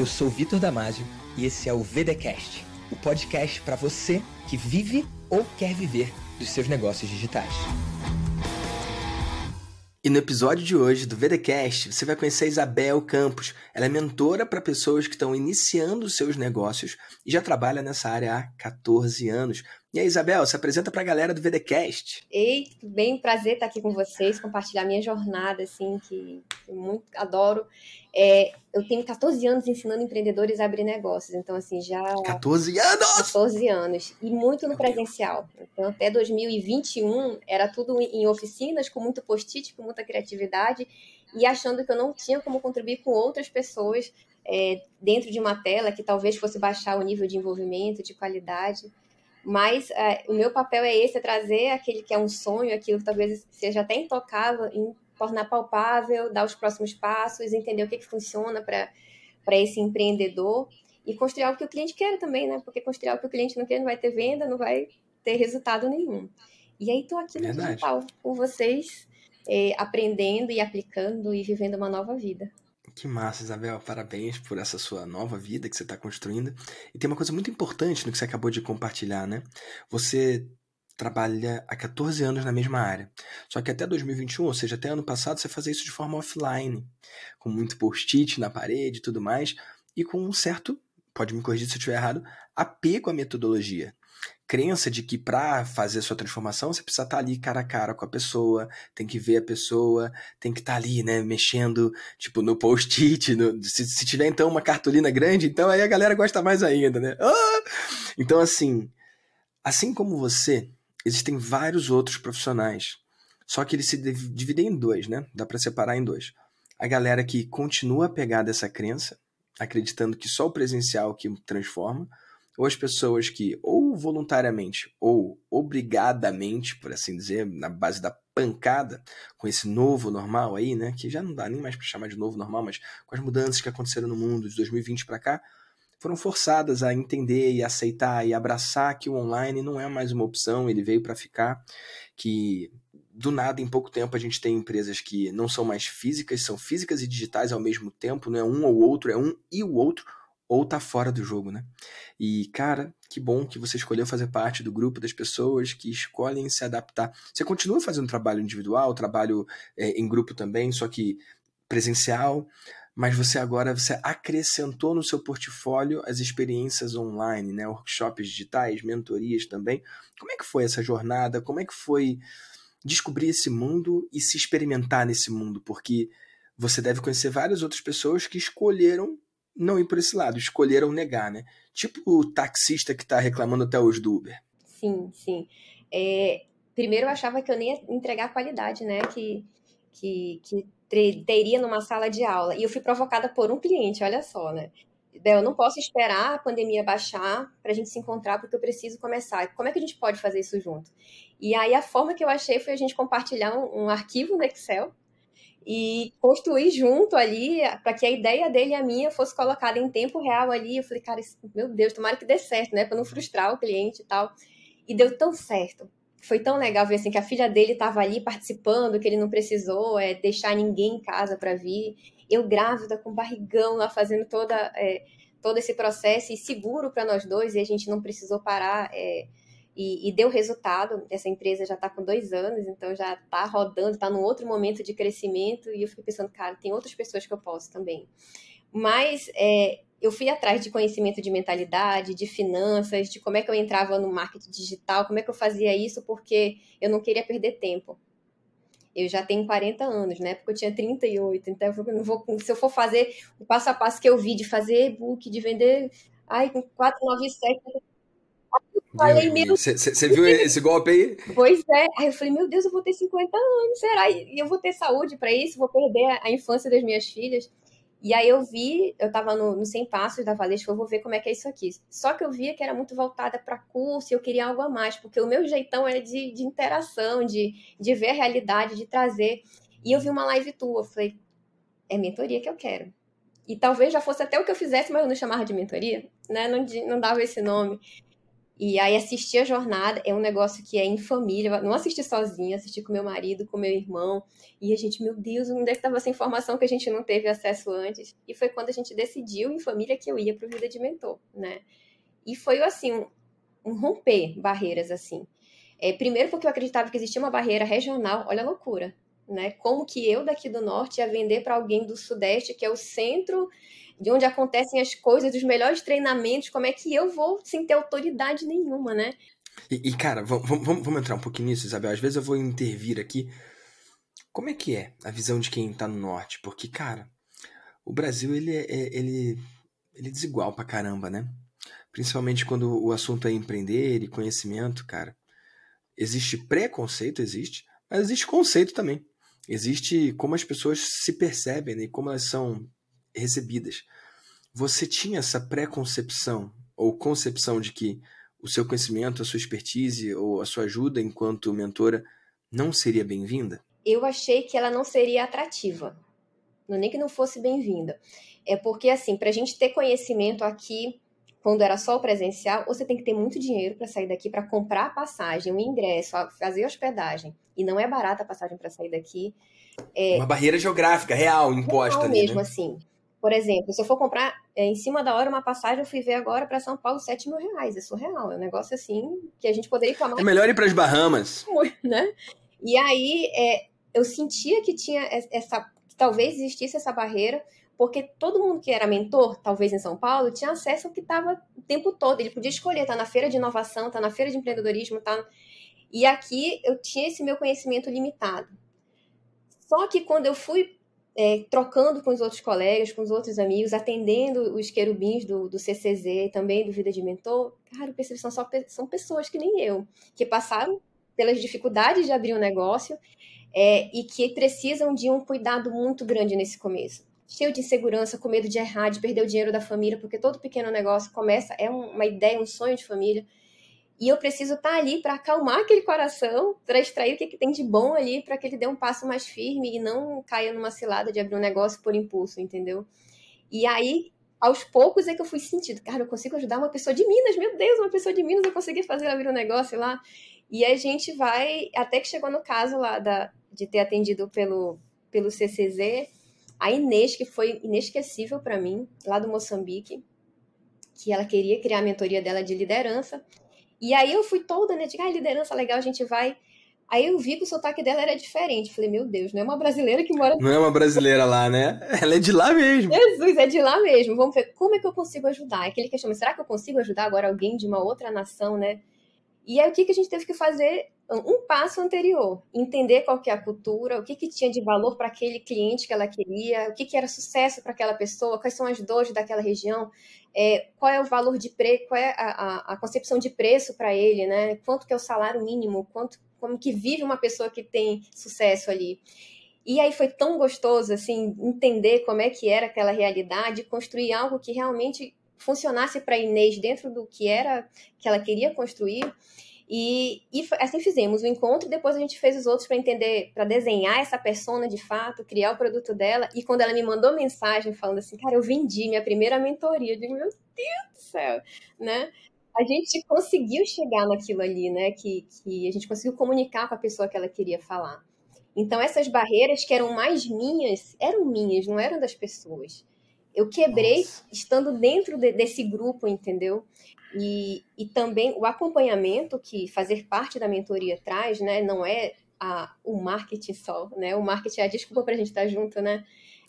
Eu sou Vitor Damasio e esse é o VDcast, o podcast para você que vive ou quer viver dos seus negócios digitais. E no episódio de hoje do VDcast, você vai conhecer a Isabel Campos. Ela é mentora para pessoas que estão iniciando seus negócios e já trabalha nessa área há 14 anos. E aí, Isabel, se apresenta para a galera do VDcast. Ei, bem prazer estar aqui com vocês, compartilhar minha jornada, assim, que eu muito adoro. É, eu tenho 14 anos ensinando empreendedores a abrir negócios, então, assim, já... 14 anos! 14 anos, e muito no presencial. Então, até 2021, era tudo em oficinas, com muito post-it, com muita criatividade, e achando que eu não tinha como contribuir com outras pessoas é, dentro de uma tela que talvez fosse baixar o nível de envolvimento, de qualidade. Mas é, o meu papel é esse, é trazer aquele que é um sonho, aquilo que talvez seja até intocável, em tornar palpável, dar os próximos passos, entender o que, que funciona para esse empreendedor e construir algo que o cliente quer também, né? Porque construir algo que o cliente não quer não vai ter venda, não vai ter resultado nenhum. E aí estou aqui no Verdade. digital com vocês, é, aprendendo e aplicando e vivendo uma nova vida. Que massa, Isabel. Parabéns por essa sua nova vida que você está construindo. E tem uma coisa muito importante no que você acabou de compartilhar, né? Você trabalha há 14 anos na mesma área. Só que até 2021, ou seja, até ano passado, você fazia isso de forma offline, com muito post-it na parede e tudo mais, e com um certo, pode me corrigir se eu estiver errado, apego à metodologia crença de que para fazer a sua transformação você precisa estar tá ali cara a cara com a pessoa, tem que ver a pessoa, tem que estar tá ali, né, mexendo, tipo, no post-it, se, se, tiver então uma cartolina grande, então aí a galera gosta mais ainda, né? Ah! Então, assim, assim como você, existem vários outros profissionais, só que eles se dividem em dois, né? Dá para separar em dois. A galera que continua apegada a essa crença, acreditando que só o presencial que transforma, ou as pessoas que, ou voluntariamente, ou obrigadamente, por assim dizer, na base da pancada, com esse novo normal aí, né, que já não dá nem mais para chamar de novo normal, mas com as mudanças que aconteceram no mundo de 2020 para cá, foram forçadas a entender e aceitar e abraçar que o online não é mais uma opção, ele veio para ficar, que do nada, em pouco tempo, a gente tem empresas que não são mais físicas, são físicas e digitais ao mesmo tempo, não é um ou outro, é um e o outro, ou tá fora do jogo, né? E, cara, que bom que você escolheu fazer parte do grupo das pessoas que escolhem se adaptar. Você continua fazendo trabalho individual, trabalho é, em grupo também, só que presencial, mas você agora você acrescentou no seu portfólio as experiências online, né? Workshops digitais, mentorias também. Como é que foi essa jornada? Como é que foi descobrir esse mundo e se experimentar nesse mundo? Porque você deve conhecer várias outras pessoas que escolheram não ir por esse lado, escolheram negar, né? Tipo o taxista que está reclamando até hoje do Uber. Sim, sim. É, primeiro eu achava que eu nem ia entregar a qualidade, né? Que, que, que teria numa sala de aula. E eu fui provocada por um cliente, olha só, né? Eu não posso esperar a pandemia baixar para a gente se encontrar, porque eu preciso começar. Como é que a gente pode fazer isso junto? E aí a forma que eu achei foi a gente compartilhar um, um arquivo no Excel e construir junto ali para que a ideia dele e a minha fosse colocada em tempo real ali. Eu falei, cara, meu Deus, tomara que dê certo, né? Para não frustrar o cliente e tal. E deu tão certo. Foi tão legal ver assim que a filha dele estava ali participando, que ele não precisou é, deixar ninguém em casa para vir. Eu grávida com barrigão lá fazendo toda é, todo esse processo e seguro para nós dois e a gente não precisou parar é, e, e deu resultado. Essa empresa já está com dois anos, então já está rodando, está num outro momento de crescimento. E eu fiquei pensando, cara, tem outras pessoas que eu posso também. Mas é, eu fui atrás de conhecimento de mentalidade, de finanças, de como é que eu entrava no marketing digital, como é que eu fazia isso, porque eu não queria perder tempo. Eu já tenho 40 anos, né? Porque eu tinha 38. Então, eu não vou, se eu for fazer o passo a passo que eu vi de fazer e-book, de vender, ai, com 497, Falei, meu Você viu esse golpe aí? Pois é. Aí eu falei, meu Deus, eu vou ter 50 anos, será? E eu vou ter saúde para isso? Vou perder a infância das minhas filhas? E aí eu vi, eu tava no, no 100 Passos da Valesca, eu vou ver como é que é isso aqui. Só que eu via que era muito voltada para curso e eu queria algo a mais, porque o meu jeitão era de, de interação, de, de ver a realidade, de trazer. E eu vi uma live tua, eu falei, é mentoria que eu quero. E talvez já fosse até o que eu fizesse, mas eu não chamava de mentoria, né? Não, não dava esse nome. E aí assistir a jornada é um negócio que é em família. Não assisti sozinha, assisti com meu marido, com meu irmão. E a gente, meu Deus, onde é que estava essa informação que a gente não teve acesso antes? E foi quando a gente decidiu em família que eu ia para o Vida de Mentor, né? E foi assim, um, um romper barreiras assim. É, primeiro porque eu acreditava que existia uma barreira regional, olha a loucura, né? Como que eu daqui do norte ia vender para alguém do sudeste, que é o centro de onde acontecem as coisas, dos melhores treinamentos, como é que eu vou sem ter autoridade nenhuma, né? E, e cara, vamos, vamos, entrar um pouquinho nisso, Isabel. Às vezes eu vou intervir aqui. Como é que é a visão de quem tá no norte? Porque, cara, o Brasil, ele é, é ele, ele é desigual pra caramba, né? Principalmente quando o assunto é empreender e conhecimento, cara. Existe preconceito, existe, mas existe conceito também. Existe como as pessoas se percebem né, e como elas são recebidas. Você tinha essa pré-concepção ou concepção de que o seu conhecimento, a sua expertise ou a sua ajuda enquanto mentora não seria bem-vinda? Eu achei que ela não seria atrativa. Não nem que não fosse bem-vinda. É porque, assim, para a gente ter conhecimento aqui, quando era só o presencial, você tem que ter muito dinheiro para sair daqui, para comprar a passagem, o ingresso, fazer hospedagem. E não é barata a passagem para sair daqui. É... Uma barreira geográfica, real, imposta. Real ali, mesmo, né? assim. Por exemplo, se eu for comprar é, em cima da hora uma passagem, eu fui ver agora para São Paulo 7 mil reais. É surreal. É um negócio assim que a gente poderia reclamar. É melhor ir para as Bahamas. Né? E aí é, eu sentia que tinha essa. Que talvez existisse essa barreira, porque todo mundo que era mentor, talvez em São Paulo, tinha acesso ao que estava o tempo todo. Ele podia escolher, tá na feira de inovação, tá na feira de empreendedorismo, tá. E aqui eu tinha esse meu conhecimento limitado. Só que quando eu fui é, trocando com os outros colegas, com os outros amigos, atendendo os querubins do, do CCZ, também do Vida de Mentor, cara, eu percebi que são, só, são pessoas que nem eu, que passaram pelas dificuldades de abrir um negócio é, e que precisam de um cuidado muito grande nesse começo. Cheio de insegurança, com medo de errar, de perder o dinheiro da família, porque todo pequeno negócio começa, é uma ideia, um sonho de família. E eu preciso estar tá ali para acalmar aquele coração, para extrair o que, que tem de bom ali, para que ele dê um passo mais firme e não caia numa cilada de abrir um negócio por impulso, entendeu? E aí, aos poucos é que eu fui sentindo, cara, eu consigo ajudar uma pessoa de Minas, meu Deus, uma pessoa de Minas, eu consegui fazer abrir um negócio lá. E a gente vai, até que chegou no caso lá da, de ter atendido pelo, pelo CCZ, a Inês, que foi inesquecível para mim, lá do Moçambique, que ela queria criar a mentoria dela de liderança. E aí eu fui toda, né? De, ah, liderança legal, a gente vai. Aí eu vi que o sotaque dela era diferente. Falei, meu Deus, não é uma brasileira que mora. Não é uma brasileira lá, né? Ela é de lá mesmo. Jesus, é de lá mesmo. Vamos ver como é que eu consigo ajudar. Aquele questionamento, será que eu consigo ajudar agora alguém de uma outra nação, né? E aí o que, que a gente teve que fazer? Um passo anterior, entender qual que é a cultura, o que, que tinha de valor para aquele cliente que ela queria, o que, que era sucesso para aquela pessoa, quais são as dores daquela região, é, qual é o valor de preço, qual é a, a, a concepção de preço para ele, né? Quanto que é o salário mínimo, quanto, como que vive uma pessoa que tem sucesso ali. E aí foi tão gostoso, assim, entender como é que era aquela realidade, construir algo que realmente funcionasse para Inês dentro do que era que ela queria construir. E, e assim fizemos o encontro e depois a gente fez os outros para entender, para desenhar essa persona de fato, criar o produto dela. E quando ela me mandou mensagem falando assim, cara, eu vendi minha primeira mentoria, eu digo, meu Deus do céu, né? A gente conseguiu chegar naquilo ali, né? Que, que a gente conseguiu comunicar com a pessoa que ela queria falar. Então, essas barreiras que eram mais minhas, eram minhas, não eram das pessoas. Eu quebrei Nossa. estando dentro de, desse grupo, entendeu? E, e também o acompanhamento que fazer parte da mentoria traz, né? Não é a, o marketing só, né? O marketing é a desculpa para a gente estar junto, né?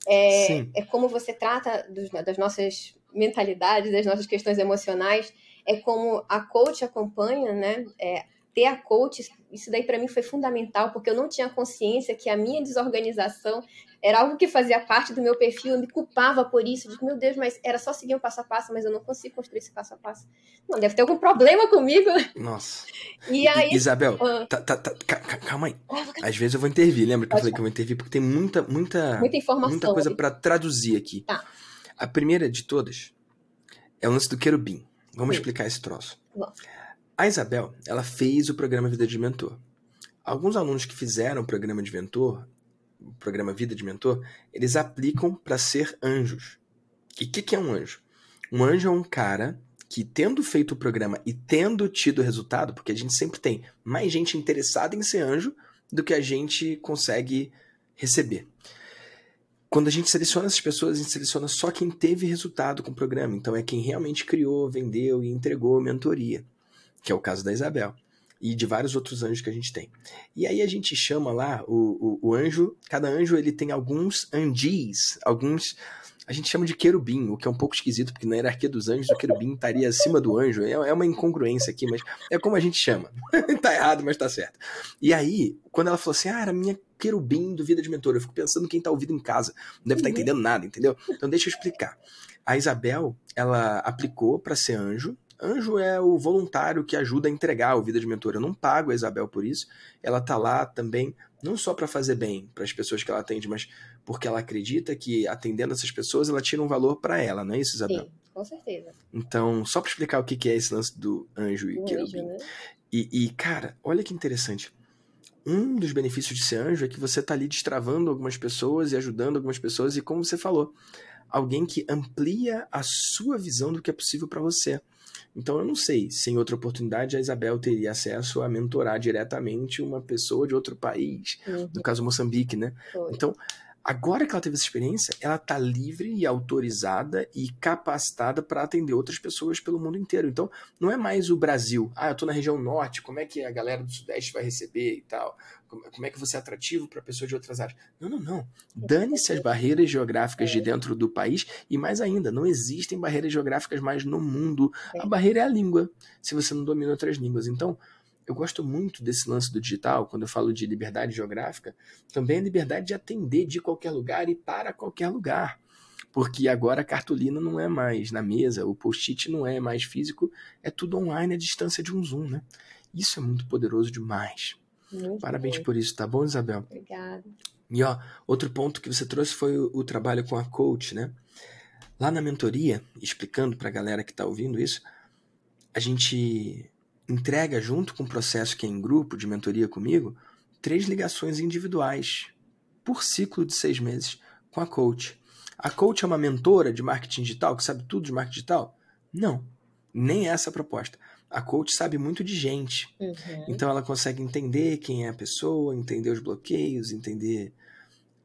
É, é como você trata dos, das nossas mentalidades, das nossas questões emocionais, é como a coach acompanha, né? É, ter a coach, isso daí para mim foi fundamental, porque eu não tinha consciência que a minha desorganização era algo que fazia parte do meu perfil, eu me culpava por isso, de meu Deus, mas era só seguir um passo a passo, mas eu não consigo construir esse passo a passo. Não, deve ter algum problema comigo. Nossa. E aí, Isabel, uh, tá, tá, tá, calma aí. Às vezes eu vou intervir, lembra que eu falei que eu vou intervir, porque tem muita, muita, muita informação. Muita coisa para traduzir aqui. Tá. A primeira de todas é o lance do querubim. Vamos Sim. explicar esse troço. Bom. A Isabel, ela fez o programa Vida de Mentor. Alguns alunos que fizeram o programa de mentor, o programa Vida de Mentor, eles aplicam para ser anjos. E o que, que é um anjo? Um anjo é um cara que tendo feito o programa e tendo tido resultado, porque a gente sempre tem mais gente interessada em ser anjo do que a gente consegue receber. Quando a gente seleciona essas pessoas, a gente seleciona só quem teve resultado com o programa. Então é quem realmente criou, vendeu e entregou mentoria, que é o caso da Isabel e de vários outros anjos que a gente tem. E aí a gente chama lá o, o, o anjo, cada anjo ele tem alguns angis, alguns a gente chama de querubim, o que é um pouco esquisito, porque na hierarquia dos anjos o querubim estaria acima do anjo. É, é uma incongruência aqui, mas é como a gente chama. tá errado, mas tá certo. E aí, quando ela falou assim, ah, era minha querubim do Vida de Mentor, eu fico pensando quem tá ouvindo em casa, não deve estar tá uhum. entendendo nada, entendeu? Então deixa eu explicar. A Isabel, ela aplicou para ser anjo, Anjo é o voluntário que ajuda a entregar o Vida de Mentor. Eu não pago a Isabel por isso. Ela tá lá também, não só para fazer bem para as pessoas que ela atende, mas porque ela acredita que atendendo essas pessoas ela tira um valor para ela, não é isso, Isabel? Sim, com certeza. Então, só para explicar o que é esse lance do anjo e querubim. Né? E, e, cara, olha que interessante. Um dos benefícios de ser anjo é que você tá ali destravando algumas pessoas e ajudando algumas pessoas, e como você falou, alguém que amplia a sua visão do que é possível para você. Então eu não sei se em outra oportunidade a Isabel teria acesso a mentorar diretamente uma pessoa de outro país, uhum. no caso Moçambique, né? Foi. Então, agora que ela teve essa experiência, ela está livre e autorizada e capacitada para atender outras pessoas pelo mundo inteiro. Então, não é mais o Brasil. Ah, eu estou na região norte, como é que a galera do Sudeste vai receber e tal? como é que você é atrativo para pessoas de outras áreas. Não, não, não. Dane-se as barreiras geográficas de dentro do país e mais ainda, não existem barreiras geográficas mais no mundo. A barreira é a língua, se você não domina outras línguas. Então, eu gosto muito desse lance do digital, quando eu falo de liberdade geográfica, também a liberdade de atender de qualquer lugar e para qualquer lugar. Porque agora a cartolina não é mais na mesa, o post-it não é mais físico, é tudo online à distância de um Zoom, né? Isso é muito poderoso demais. Muito Parabéns bem. por isso, tá bom, Isabel? Obrigada. E ó, outro ponto que você trouxe foi o, o trabalho com a coach, né? Lá na mentoria, explicando para a galera que está ouvindo isso, a gente entrega junto com o processo que é em grupo de mentoria comigo, três ligações individuais por ciclo de seis meses com a coach. A coach é uma mentora de marketing digital que sabe tudo de marketing digital? Não, nem essa a proposta a coach sabe muito de gente. Uhum. Então ela consegue entender quem é a pessoa, entender os bloqueios, entender,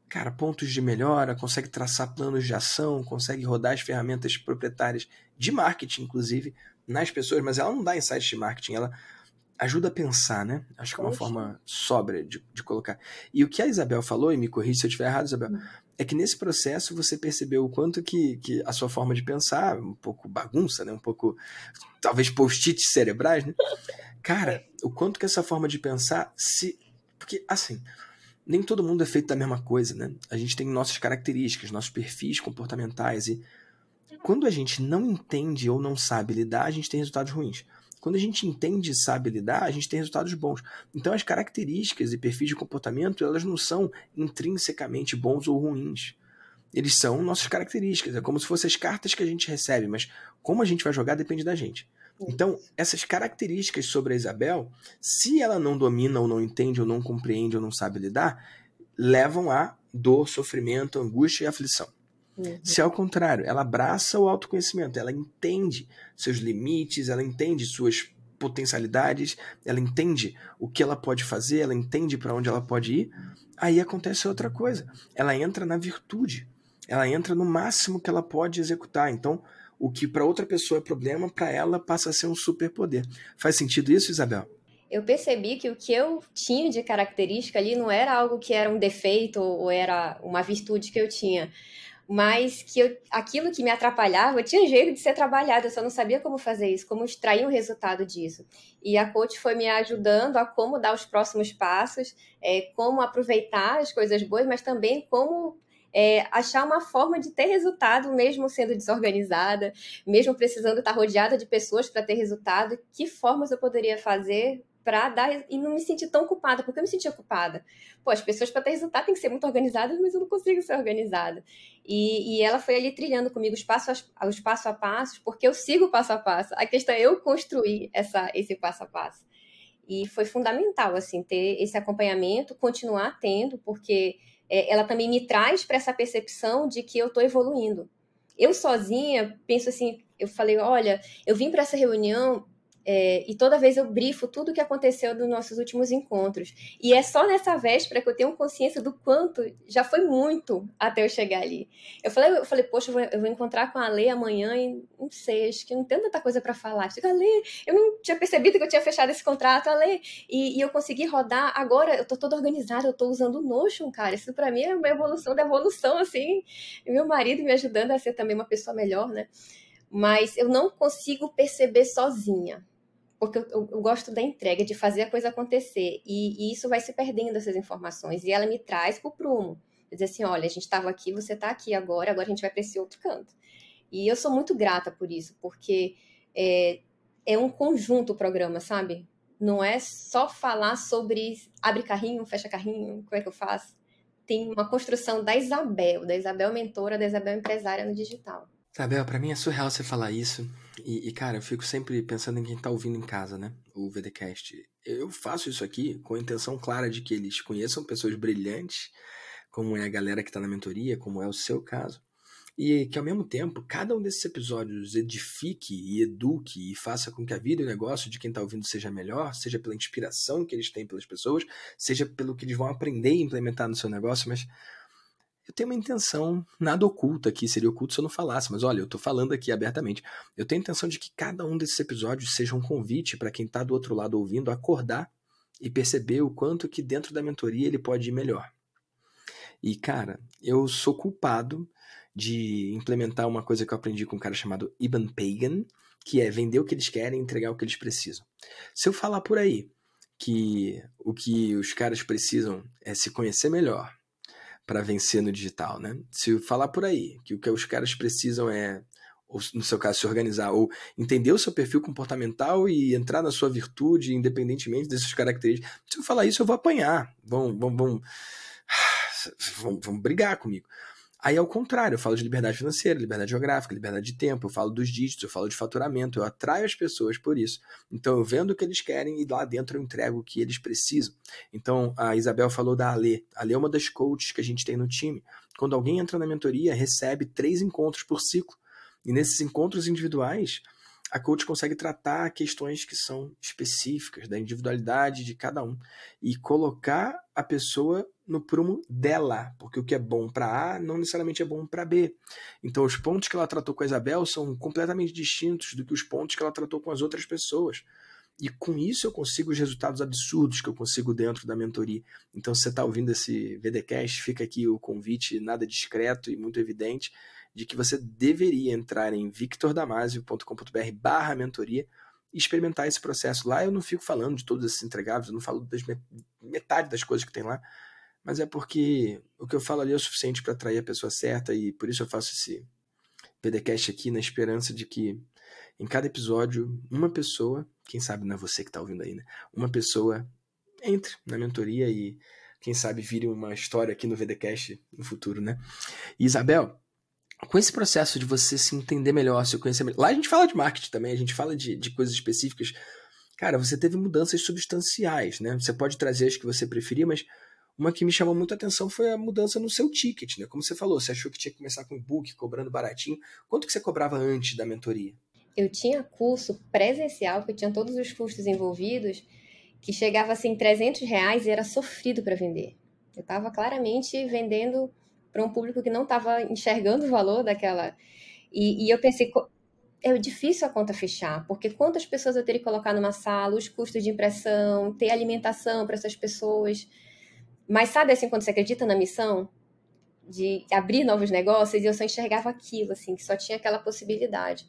cara, pontos de melhora, consegue traçar planos de ação, consegue rodar as ferramentas proprietárias de marketing, inclusive, nas pessoas, mas ela não dá insights de marketing, ela ajuda a pensar, né? Acho que é uma forma sóbria de, de, colocar. E o que a Isabel falou, e me corrija se eu estiver errado, Isabel, é que nesse processo você percebeu o quanto que, que a sua forma de pensar, um pouco bagunça, né? Um pouco, talvez post-its cerebrais, né? Cara, o quanto que essa forma de pensar se... Porque, assim, nem todo mundo é feito da mesma coisa, né? A gente tem nossas características, nossos perfis comportamentais e quando a gente não entende ou não sabe lidar, a gente tem resultados ruins. Quando a gente entende e sabe lidar, a gente tem resultados bons. Então as características e perfis de comportamento, elas não são intrinsecamente bons ou ruins. Eles são nossas características, é como se fossem as cartas que a gente recebe, mas como a gente vai jogar depende da gente. Então, essas características sobre a Isabel, se ela não domina ou não entende ou não compreende ou não sabe lidar, levam a dor, sofrimento, angústia e aflição. Uhum. Se ao contrário, ela abraça o autoconhecimento, ela entende seus limites, ela entende suas potencialidades, ela entende o que ela pode fazer, ela entende para onde ela pode ir, aí acontece outra coisa. Ela entra na virtude, ela entra no máximo que ela pode executar. Então, o que para outra pessoa é problema, para ela passa a ser um superpoder. Faz sentido isso, Isabel? Eu percebi que o que eu tinha de característica ali não era algo que era um defeito ou era uma virtude que eu tinha mas que eu, aquilo que me atrapalhava tinha jeito de ser trabalhado, eu só não sabia como fazer isso, como extrair um resultado disso. E a coach foi me ajudando a como dar os próximos passos, é, como aproveitar as coisas boas, mas também como é, achar uma forma de ter resultado, mesmo sendo desorganizada, mesmo precisando estar rodeada de pessoas para ter resultado, que formas eu poderia fazer para dar e não me sentir tão culpada, porque eu me sentia culpada. Pô, as pessoas para ter resultado têm que ser muito organizadas, mas eu não consigo ser organizada. E, e ela foi ali trilhando comigo os passos, os passo a passo, porque eu sigo o passo a passo. A questão é eu construir essa, esse passo a passo. E foi fundamental, assim, ter esse acompanhamento, continuar tendo, porque é, ela também me traz para essa percepção de que eu estou evoluindo. Eu sozinha penso assim, Eu falei, olha, eu vim para essa reunião é, e toda vez eu brifo tudo o que aconteceu nos nossos últimos encontros. E é só nessa véspera que eu tenho consciência do quanto já foi muito até eu chegar ali. Eu falei, eu falei poxa, eu vou, eu vou encontrar com a Lê amanhã e não sei, acho que não tem tanta coisa para falar. Digo, Lê, eu não tinha percebido que eu tinha fechado esse contrato, Lê, e, e eu consegui rodar. Agora eu tô toda organizada, eu tô usando o Notion, cara. Isso para mim é uma evolução da evolução, assim. Meu marido me ajudando a ser também uma pessoa melhor, né? Mas eu não consigo perceber sozinha porque eu, eu, eu, gosto da entrega, de fazer a coisa acontecer. E, e, isso vai se perdendo, essas informações. E ela me traz para o prumo. Dizer assim, olha, a gente estava aqui, você está aqui agora, agora a gente vai para esse outro canto. E eu sou muito grata por isso, porque é, é um conjunto o programa, sabe? Não é só falar sobre abre carrinho, fecha carrinho, como é que eu faço. Tem uma construção da Isabel, da Isabel mentora, da Isabel empresária no digital. Isabel, para mim é surreal você falar isso. E, e, cara, eu fico sempre pensando em quem tá ouvindo em casa, né? O VDcast. Eu faço isso aqui com a intenção clara de que eles conheçam pessoas brilhantes, como é a galera que tá na mentoria, como é o seu caso. E que ao mesmo tempo, cada um desses episódios edifique e eduque e faça com que a vida e o negócio de quem está ouvindo seja melhor, seja pela inspiração que eles têm pelas pessoas, seja pelo que eles vão aprender e implementar no seu negócio, mas eu tenho uma intenção nada oculta aqui, seria oculto se eu não falasse, mas olha, eu estou falando aqui abertamente. Eu tenho a intenção de que cada um desses episódios seja um convite para quem está do outro lado ouvindo acordar e perceber o quanto que dentro da mentoria ele pode ir melhor. E cara, eu sou culpado de implementar uma coisa que eu aprendi com um cara chamado Iban Pagan, que é vender o que eles querem e entregar o que eles precisam. Se eu falar por aí que o que os caras precisam é se conhecer melhor, para vencer no digital, né? Se falar por aí que o que os caras precisam é, ou no seu caso, se organizar ou entender o seu perfil comportamental e entrar na sua virtude, independentemente dessas características. Se eu falar isso, eu vou apanhar. Vão, vão, vão, vão, vão brigar comigo. Aí, ao contrário, eu falo de liberdade financeira, liberdade geográfica, liberdade de tempo, eu falo dos dígitos, eu falo de faturamento, eu atraio as pessoas por isso. Então, eu vendo o que eles querem e lá dentro eu entrego o que eles precisam. Então, a Isabel falou da Ale. A Ale é uma das coaches que a gente tem no time. Quando alguém entra na mentoria, recebe três encontros por ciclo. E nesses encontros individuais, a coach consegue tratar questões que são específicas da individualidade de cada um e colocar a pessoa no prumo dela, porque o que é bom para A não necessariamente é bom para B. Então, os pontos que ela tratou com a Isabel são completamente distintos do que os pontos que ela tratou com as outras pessoas. E com isso eu consigo os resultados absurdos que eu consigo dentro da mentoria. Então, se você está ouvindo esse VDcast, fica aqui o convite nada discreto e muito evidente de que você deveria entrar em victordamasio.com.br barra mentoria e experimentar esse processo. Lá eu não fico falando de todos esses entregáveis, eu não falo das metade das coisas que tem lá, mas é porque o que eu falo ali é o suficiente para atrair a pessoa certa e por isso eu faço esse PDCast aqui na esperança de que em cada episódio uma pessoa, quem sabe não é você que está ouvindo aí, né? Uma pessoa entre na mentoria e quem sabe vire uma história aqui no VDcast no futuro, né? E Isabel, com esse processo de você se entender melhor, se conhecer melhor. Lá a gente fala de marketing também, a gente fala de, de coisas específicas. Cara, você teve mudanças substanciais, né? Você pode trazer as que você preferia, mas uma que me chamou muito a atenção foi a mudança no seu ticket, né? Como você falou, você achou que tinha que começar com e-book, cobrando baratinho. Quanto que você cobrava antes da mentoria? Eu tinha curso presencial, que tinha todos os custos envolvidos, que chegava assim 300 reais e era sofrido para vender. Eu estava claramente vendendo para um público que não estava enxergando o valor daquela. E, e eu pensei, é difícil a conta fechar, porque quantas pessoas eu teria que colocar numa sala, os custos de impressão, ter alimentação para essas pessoas. Mas sabe assim, quando você acredita na missão de abrir novos negócios, eu só enxergava aquilo, assim, que só tinha aquela possibilidade.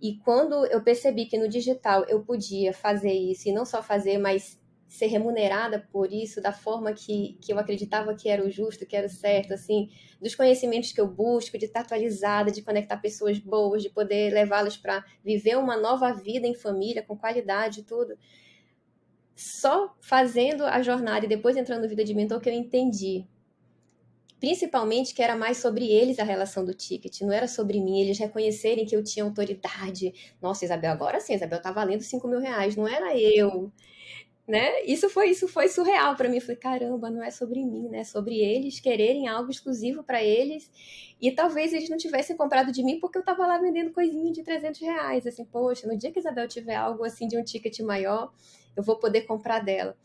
E quando eu percebi que no digital eu podia fazer isso, e não só fazer, mas ser remunerada por isso da forma que, que eu acreditava que era o justo, que era o certo, assim, dos conhecimentos que eu busco, de estar atualizada, de conectar pessoas boas, de poder levá-las para viver uma nova vida em família, com qualidade e tudo só fazendo a jornada e depois entrando no Vida de Mentor que eu entendi. Principalmente que era mais sobre eles a relação do ticket, não era sobre mim, eles reconhecerem que eu tinha autoridade. Nossa, Isabel, agora sim, Isabel tá valendo 5 mil reais, não era eu. Né? Isso foi isso foi surreal para mim. Eu falei, caramba, não é sobre mim, né? É sobre eles quererem algo exclusivo para eles. E talvez eles não tivessem comprado de mim porque eu tava lá vendendo coisinha de 300 reais. Assim, poxa, no dia que a Isabel tiver algo assim de um ticket maior, eu vou poder comprar dela.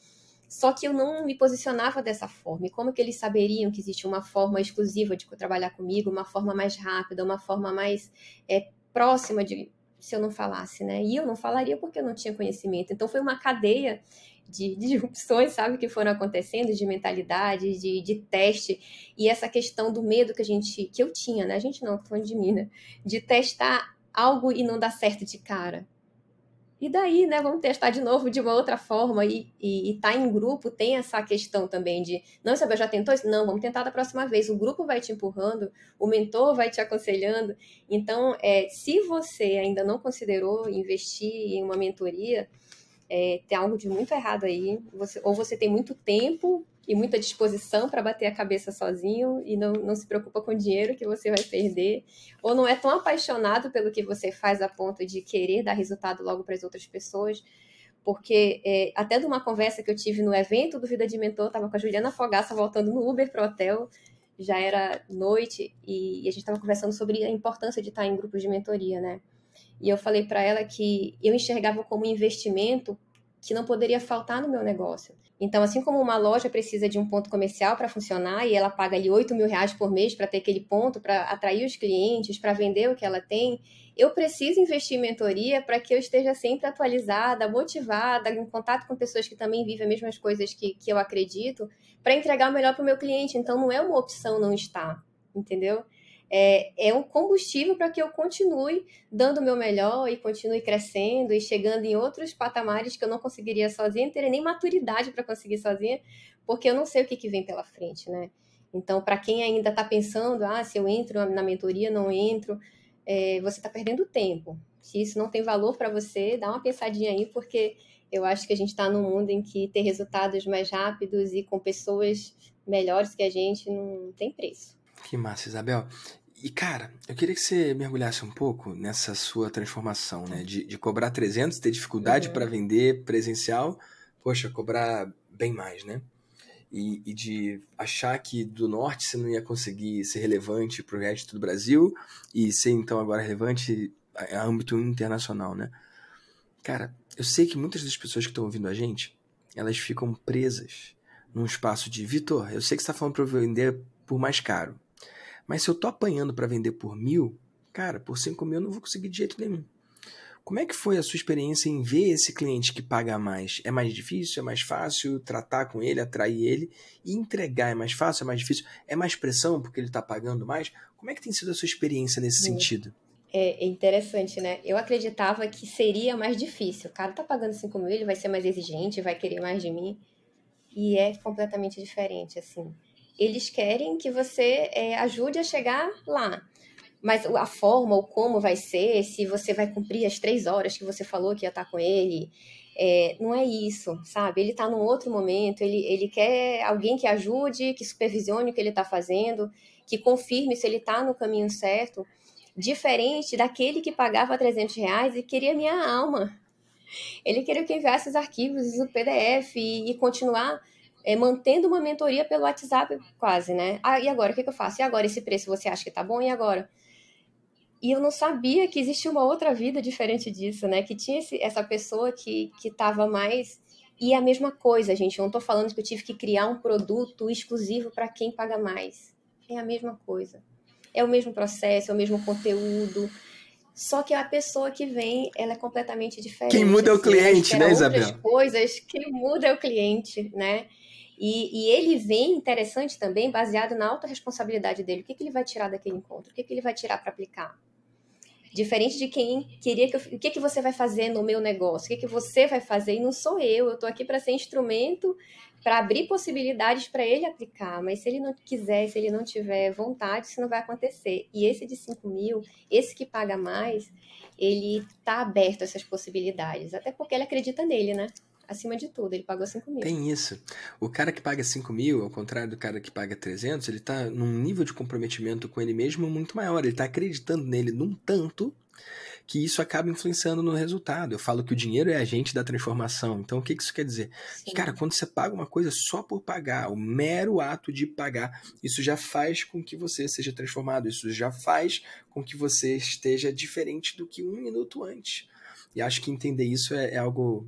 Só que eu não me posicionava dessa forma. E como que eles saberiam que existe uma forma exclusiva de trabalhar comigo, uma forma mais rápida, uma forma mais é, próxima de se eu não falasse, né? E eu não falaria porque eu não tinha conhecimento. Então foi uma cadeia de, de disrupções, sabe, que foram acontecendo, de mentalidade, de, de teste, e essa questão do medo que a gente, que eu tinha, né? A gente não, tô falando de mim, né? De testar algo e não dar certo de cara. E daí, né, vamos testar de novo de uma outra forma e, e, e tá em grupo tem essa questão também de, não, Isabel, já tentou isso? Não, vamos tentar da próxima vez. O grupo vai te empurrando, o mentor vai te aconselhando. Então, é, se você ainda não considerou investir em uma mentoria, é, tem algo de muito errado aí. Você, ou você tem muito tempo e muita disposição para bater a cabeça sozinho e não, não se preocupa com o dinheiro que você vai perder, ou não é tão apaixonado pelo que você faz a ponto de querer dar resultado logo para as outras pessoas. Porque é, até de uma conversa que eu tive no evento do Vida de Mentor, estava com a Juliana Fogaça voltando no Uber para o hotel, já era noite, e, e a gente estava conversando sobre a importância de estar em grupos de mentoria, né? E eu falei para ela que eu enxergava como investimento que não poderia faltar no meu negócio. Então, assim como uma loja precisa de um ponto comercial para funcionar e ela paga ali 8 mil reais por mês para ter aquele ponto, para atrair os clientes, para vender o que ela tem, eu preciso investir em mentoria para que eu esteja sempre atualizada, motivada, em contato com pessoas que também vivem as mesmas coisas que, que eu acredito, para entregar o melhor para o meu cliente. Então, não é uma opção não estar, entendeu? É, é um combustível para que eu continue dando o meu melhor e continue crescendo e chegando em outros patamares que eu não conseguiria sozinha, não teria nem maturidade para conseguir sozinha, porque eu não sei o que, que vem pela frente, né? Então, para quem ainda está pensando, ah, se eu entro na mentoria, não entro, é, você está perdendo tempo. Se isso não tem valor para você, dá uma pensadinha aí, porque eu acho que a gente está num mundo em que ter resultados mais rápidos e com pessoas melhores que a gente não tem preço. Que massa, Isabel. E, cara, eu queria que você mergulhasse um pouco nessa sua transformação, né? De, de cobrar 300, ter dificuldade uhum. para vender presencial, poxa, cobrar bem mais, né? E, e, de achar que do norte você não ia conseguir ser relevante para o resto do Brasil e ser então agora relevante a, a âmbito internacional, né? Cara, eu sei que muitas das pessoas que estão ouvindo a gente, elas ficam presas num espaço de Vitor, eu sei que você está falando para eu vender por mais caro. Mas se eu tô apanhando para vender por mil, cara, por cinco mil eu não vou conseguir de jeito nenhum. Como é que foi a sua experiência em ver esse cliente que paga mais? É mais difícil? É mais fácil tratar com ele, atrair ele e entregar? É mais fácil? É mais difícil? É mais pressão porque ele está pagando mais? Como é que tem sido a sua experiência nesse Sim. sentido? É interessante, né? Eu acreditava que seria mais difícil. O cara tá pagando 5 mil, ele vai ser mais exigente, vai querer mais de mim. E é completamente diferente, assim eles querem que você é, ajude a chegar lá. Mas a forma, ou como vai ser, se você vai cumprir as três horas que você falou que ia estar com ele, é, não é isso, sabe? Ele está num outro momento, ele, ele quer alguém que ajude, que supervisione o que ele está fazendo, que confirme se ele está no caminho certo, diferente daquele que pagava 300 reais e queria minha alma. Ele queria que eu enviasse os arquivos, o PDF e, e continuar é, mantendo uma mentoria pelo WhatsApp quase, né? Ah, e agora, o que, que eu faço? E agora, esse preço você acha que tá bom? E agora? E eu não sabia que existia uma outra vida diferente disso, né? Que tinha esse, essa pessoa que, que tava mais... E é a mesma coisa, gente. Eu não tô falando que eu tive que criar um produto exclusivo para quem paga mais. É a mesma coisa. É o mesmo processo, é o mesmo conteúdo. Só que a pessoa que vem, ela é completamente diferente. Quem muda é o cliente, né, Isabel? Coisas, quem muda é o cliente, né? E, e, ele vem interessante também, baseado na autorresponsabilidade dele. O que, que ele vai tirar daquele encontro? O que, que ele vai tirar para aplicar? Diferente de quem queria que eu, o que, que você vai fazer no meu negócio? O que, que você vai fazer? E não sou eu, eu estou aqui para ser instrumento para abrir possibilidades para ele aplicar. Mas se ele não quiser, se ele não tiver vontade, isso não vai acontecer. E esse de 5 mil, esse que paga mais, ele está aberto a essas possibilidades. Até porque ele acredita nele, né? Acima de tudo. Ele pagou 5 mil. Tem isso. O cara que paga 5 mil, ao contrário do cara que paga 300, ele tá num nível de comprometimento com ele mesmo muito maior. Ele tá acreditando nele num tanto que isso acaba influenciando no resultado. Eu falo que o dinheiro é agente da transformação. Então, o que isso quer dizer? Que, cara, quando você paga uma coisa só por pagar, o mero ato de pagar, isso já faz com que você seja transformado, isso já faz com que você esteja diferente do que um minuto antes. E acho que entender isso é, é algo,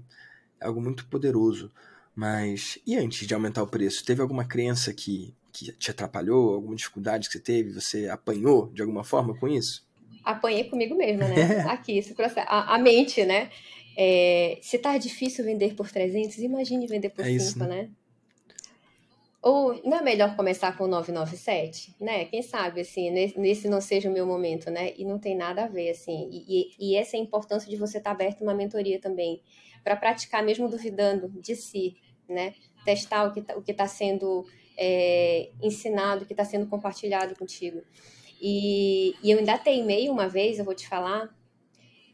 é algo muito poderoso. Mas, e antes de aumentar o preço, teve alguma crença que, que te atrapalhou, alguma dificuldade que você teve? Você apanhou de alguma forma com isso? Apanhei comigo mesma, né? Aqui, esse processo. A, a mente, né? É, se tá difícil vender por 300, imagine vender por é 5, isso, né? né? Ou não é melhor começar com 997, né? Quem sabe, assim, nesse não seja o meu momento, né? E não tem nada a ver, assim. E, e, e essa é a importância de você estar tá aberto uma mentoria também, para praticar, mesmo duvidando de si, né? Testar o que está tá sendo é, ensinado, o que está sendo compartilhado contigo. E, e eu ainda teimei uma vez, eu vou te falar,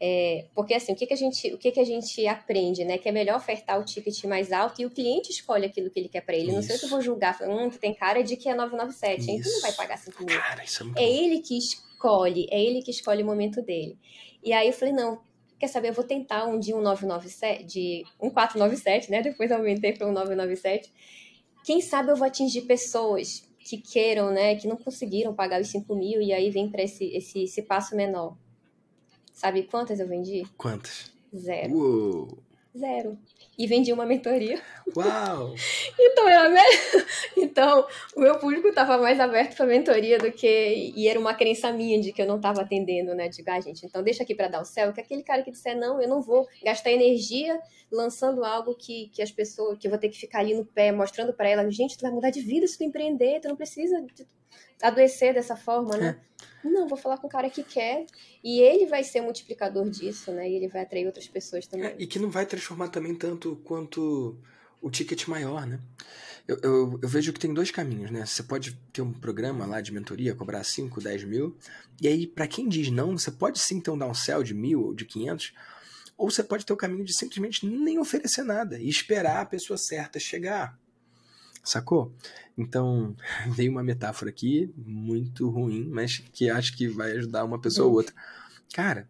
é, porque assim, o que, que a gente, o que, que a gente aprende, né? Que é melhor ofertar o ticket mais alto e o cliente escolhe aquilo que ele quer para ele. Isso. Não sei se eu vou julgar, hum, tu tem cara de que é 997, hein? Tu não vai pagar 5 mil. Cara, isso é, muito é ele que escolhe, é ele que escolhe o momento dele. E aí eu falei, não, quer saber, eu vou tentar um de um 997, de um 497, né? Depois aumentei para um 997. Quem sabe eu vou atingir pessoas que queiram, né? Que não conseguiram pagar os 5 mil e aí vem para esse, esse, esse passo menor. Sabe quantas eu vendi? Quantas? Zero. Uou. Zero. E vendi uma mentoria. Uau! então, era então, o meu público estava mais aberto para mentoria do que. E era uma crença minha de que eu não estava atendendo, né? De ah, gente, então deixa aqui para dar o céu, que aquele cara que disser não, eu não vou gastar energia lançando algo que, que as pessoas. que eu vou ter que ficar ali no pé, mostrando para ela, gente, tu vai mudar de vida se tu empreender, tu não precisa adoecer dessa forma, né? É. Não, vou falar com o cara que quer e ele vai ser multiplicador disso, né? E ele vai atrair outras pessoas também. É, e que não vai transformar também tanto quanto o ticket maior, né? Eu, eu, eu, vejo que tem dois caminhos, né? Você pode ter um programa lá de mentoria, cobrar 5, 10 mil, e aí, para quem diz não, você pode sim ter um downsell de mil ou de 500, ou você pode ter o caminho de simplesmente nem oferecer nada e esperar a pessoa certa chegar. Sacou? Então, veio uma metáfora aqui, muito ruim, mas que acho que vai ajudar uma pessoa ou outra. Cara,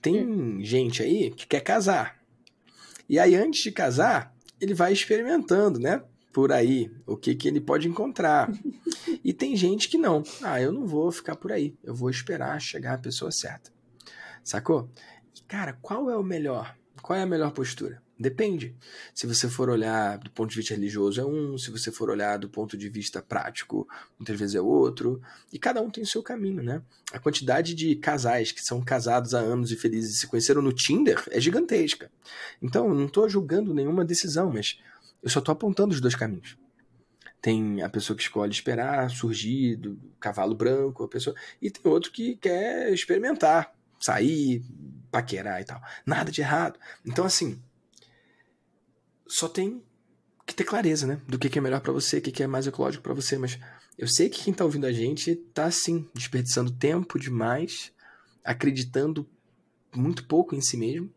tem gente aí que quer casar. E aí, antes de casar, ele vai experimentando, né? Por aí, o que, que ele pode encontrar. E tem gente que não. Ah, eu não vou ficar por aí. Eu vou esperar chegar a pessoa certa. Sacou? cara, qual é o melhor? Qual é a melhor postura? Depende. Se você for olhar do ponto de vista religioso é um, se você for olhar do ponto de vista prático, muitas vezes é outro. E cada um tem o seu caminho, né? A quantidade de casais que são casados há anos e felizes e se conheceram no Tinder é gigantesca. Então, não estou julgando nenhuma decisão, mas eu só estou apontando os dois caminhos. Tem a pessoa que escolhe esperar surgir do cavalo branco, a pessoa e tem outro que quer experimentar, sair, paquerar e tal. Nada de errado. Então, assim, só tem que ter clareza, né? Do que, é melhor para você, o que, é mais ecológico para você. Mas eu sei que quem tá ouvindo a gente tá, sim, desperdiçando tempo demais, acreditando muito pouco em si mesmo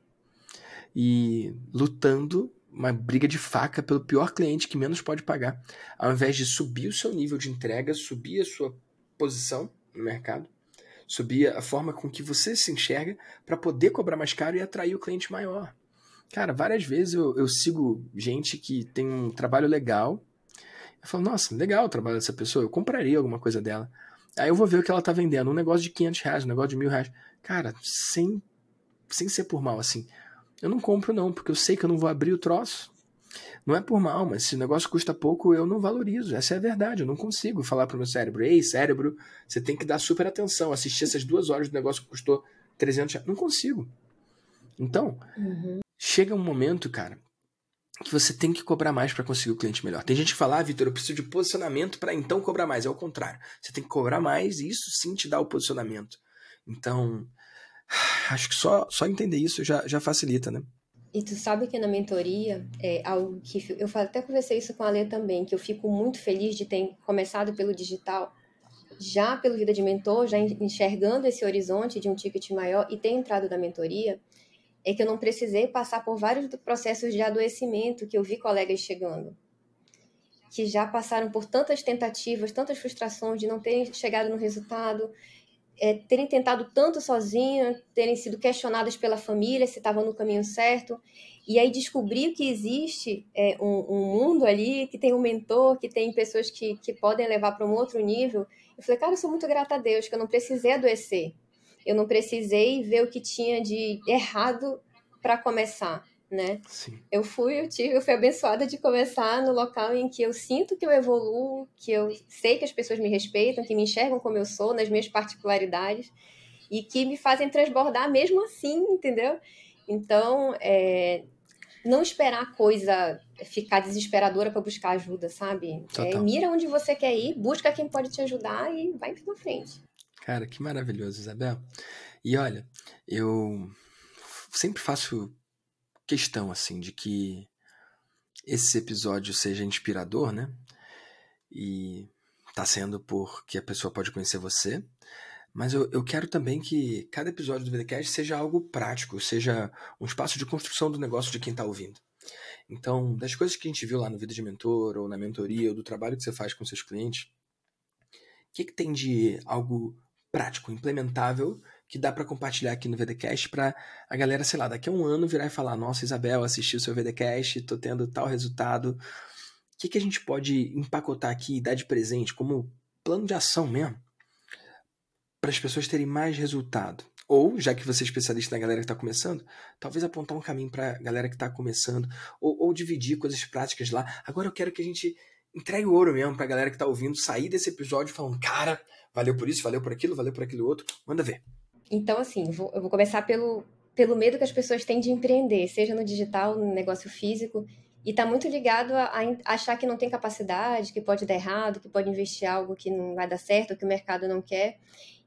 e lutando uma briga de faca pelo pior cliente que menos pode pagar, ao invés de subir o seu nível de entrega, subir a sua posição no mercado, subir a forma com que você se enxerga para poder cobrar mais caro e atrair o cliente maior. Cara, várias vezes eu, eu sigo gente que tem um trabalho legal. Eu falo, nossa, legal o trabalho dessa pessoa, eu compraria alguma coisa dela. Aí eu vou ver o que ela tá vendendo, um negócio de 500 reais, um negócio de mil reais. Cara, sem, sem ser por mal, assim, eu não compro não, porque eu sei que eu não vou abrir o troço. Não é por mal, mas se o negócio custa pouco, eu não valorizo. Essa é a verdade. Eu não consigo falar pro meu cérebro, ei, cérebro, você tem que dar super atenção. Assistir essas duas horas do negócio que custou 300 reais. Não consigo. Então, uhum chega um momento, cara, que você tem que cobrar mais para conseguir o cliente melhor. Tem gente que fala, ah, Vitor, eu preciso de posicionamento para então cobrar mais. É o contrário. Você tem que cobrar mais e isso sim te dá o posicionamento. Então, acho que só, só entender isso já, já facilita, né? E tu sabe que na mentoria, é algo que eu até conversei isso com a Lê também, que eu fico muito feliz de ter começado pelo digital, já pelo Vida de Mentor, já enxergando esse horizonte de um ticket maior e ter entrado na mentoria, é que eu não precisei passar por vários processos de adoecimento que eu vi colegas chegando, que já passaram por tantas tentativas, tantas frustrações de não terem chegado no resultado. é, terem tentado tanto sozinho, terem sido questionadas pela família se estavam no caminho certo, e aí descobrir que existe é, um, um, mundo ali, que tem um mentor, que tem pessoas que, que podem levar para um outro nível. Eu falei, cara, eu sou muito grata a Deus, que eu não precisei adoecer. Eu não precisei ver o que tinha de errado para começar né? Sim. Eu fui, eu tive, eu fui abençoada de começar no local em que eu sinto que eu evoluo, que eu sei que as pessoas me respeitam, que me enxergam como eu sou, nas minhas particularidades e que me fazem transbordar mesmo assim, entendeu? Então, é, não esperar a coisa ficar desesperadora para buscar ajuda, sabe? É, mira onde você quer ir, busca quem pode te ajudar e vai para frente. Cara, que maravilhoso, Isabel. E olha, eu sempre faço questão, assim, de que esse episódio seja inspirador, né? E tá sendo porque a pessoa pode conhecer você. Mas eu, eu quero também que cada episódio do VDCast seja algo prático, seja um espaço de construção do negócio de quem está ouvindo. Então, das coisas que a gente viu lá no Vida de Mentor, ou na mentoria, ou do trabalho que você faz com seus clientes, o que, que tem de algo prático, implementável, que dá para compartilhar aqui no VDcast para a galera, sei lá, daqui a um ano virar e falar: Nossa, Isabel, assisti o seu VDcast, tô tendo tal resultado. O que, que a gente pode empacotar aqui e dar de presente como plano de ação mesmo? Para as pessoas terem mais resultado. Ou, já que você é especialista na galera que está começando, talvez apontar um caminho para a galera que está começando, ou, ou dividir coisas práticas lá. Agora eu quero que a gente entregue o ouro mesmo para a galera que está ouvindo, sair desse episódio falando: Cara, valeu por isso, valeu por aquilo, valeu por aquilo outro. Manda ver. Então, assim, vou, eu vou começar pelo, pelo medo que as pessoas têm de empreender, seja no digital, no negócio físico, e está muito ligado a, a, achar que não tem capacidade, que pode dar errado, que pode investir algo que não vai dar certo, que o mercado não quer.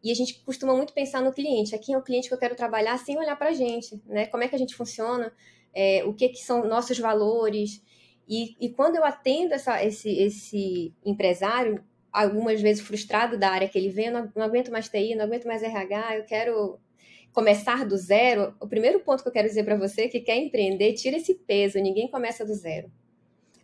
E a gente costuma muito pensar no cliente. Aqui é o cliente que eu quero trabalhar sem olhar para a gente, né? Como é que a gente funciona, é, o que, que são nossos valores. E, e quando eu atendo essa, esse, esse empresário, algumas vezes frustrado da área que ele vem, não, não aguento mais TI, não aguento mais RH, eu quero começar do zero. O primeiro ponto que eu quero dizer para você que quer empreender, tira esse peso, ninguém começa do zero.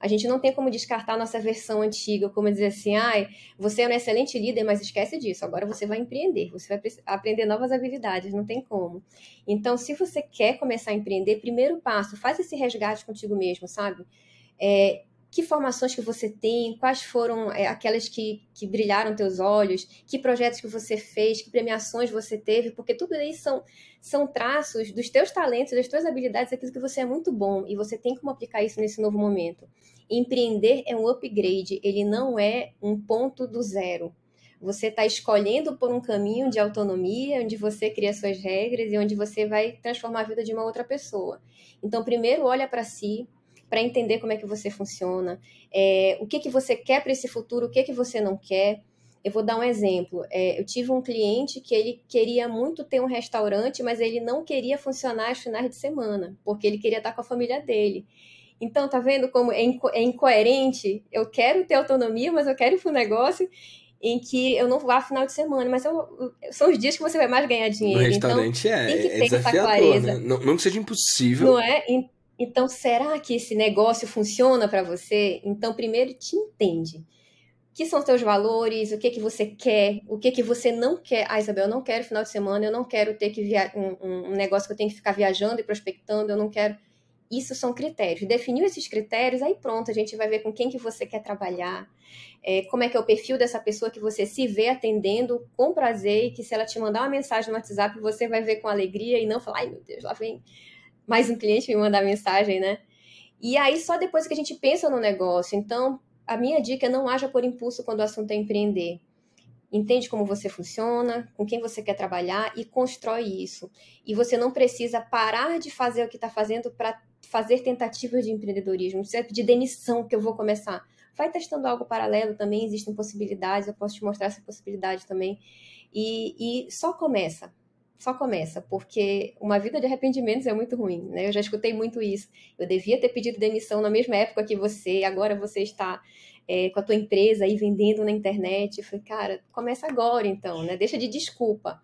A gente não tem como descartar nossa versão antiga, como dizer assim, ai, você é um excelente líder, mas esquece disso, agora você vai empreender, você vai aprender novas habilidades, não tem como. Então, se você quer começar a empreender, primeiro passo, faz esse resgate contigo mesmo, sabe? É, que formações que você tem, quais foram é, aquelas que, que brilharam teus olhos, que projetos que você fez, que premiações você teve, porque tudo isso são, são traços dos teus talentos, das tuas habilidades, aquilo que você é muito bom e você tem como aplicar isso nesse novo momento. Empreender é um upgrade, ele não é um ponto do zero. Você está escolhendo por um caminho de autonomia, onde você cria suas regras e onde você vai transformar a vida de uma outra pessoa. Então, primeiro, olha para si, para entender como é que você funciona, é, o que, que você quer para esse futuro, o que, que você não quer. Eu vou dar um exemplo. É, eu tive um cliente que ele queria muito ter um restaurante, mas ele não queria funcionar aos finais de semana, porque ele queria estar com a família dele. Então, tá vendo como é, inco é incoerente? Eu quero ter autonomia, mas eu quero ir para um negócio em que eu não vá final de semana, mas eu, são os dias que você vai mais ganhar dinheiro. No restaurante então, é, tem que é ter essa clareza. Né? Não, não que seja impossível. Não é? Então, será que esse negócio funciona para você? Então, primeiro te entende. O que são teus valores? O que que você quer? O que que você não quer? Ah, Isabel, eu não quero final de semana, eu não quero ter que via um, um negócio que eu tenho que ficar viajando e prospectando, eu não quero. Isso são critérios. Definiu esses critérios, aí pronto, a gente vai ver com quem que você quer trabalhar, é, como é que é o perfil dessa pessoa que você se vê atendendo com prazer e que se ela te mandar uma mensagem no WhatsApp, você vai ver com alegria e não falar, ai meu Deus, lá vem mais um cliente me mandar mensagem, né? E aí só depois que a gente pensa no negócio. Então, a minha dica é não haja por impulso quando o assunto é empreender. Entende como você funciona, com quem você quer trabalhar e constrói isso. E você não precisa parar de fazer o que está fazendo para fazer tentativas de empreendedorismo. Não precisa pedir demissão que eu vou começar. Vai testando algo paralelo também, existem possibilidades, eu posso te mostrar essa possibilidade também. E, e só começa só começa, porque uma vida de arrependimentos é muito ruim, né? Eu já escutei muito isso. Eu devia ter pedido demissão na mesma época que você, agora você está é, com a tua empresa aí vendendo na internet. Eu falei, cara, começa agora então, né? Deixa de desculpa.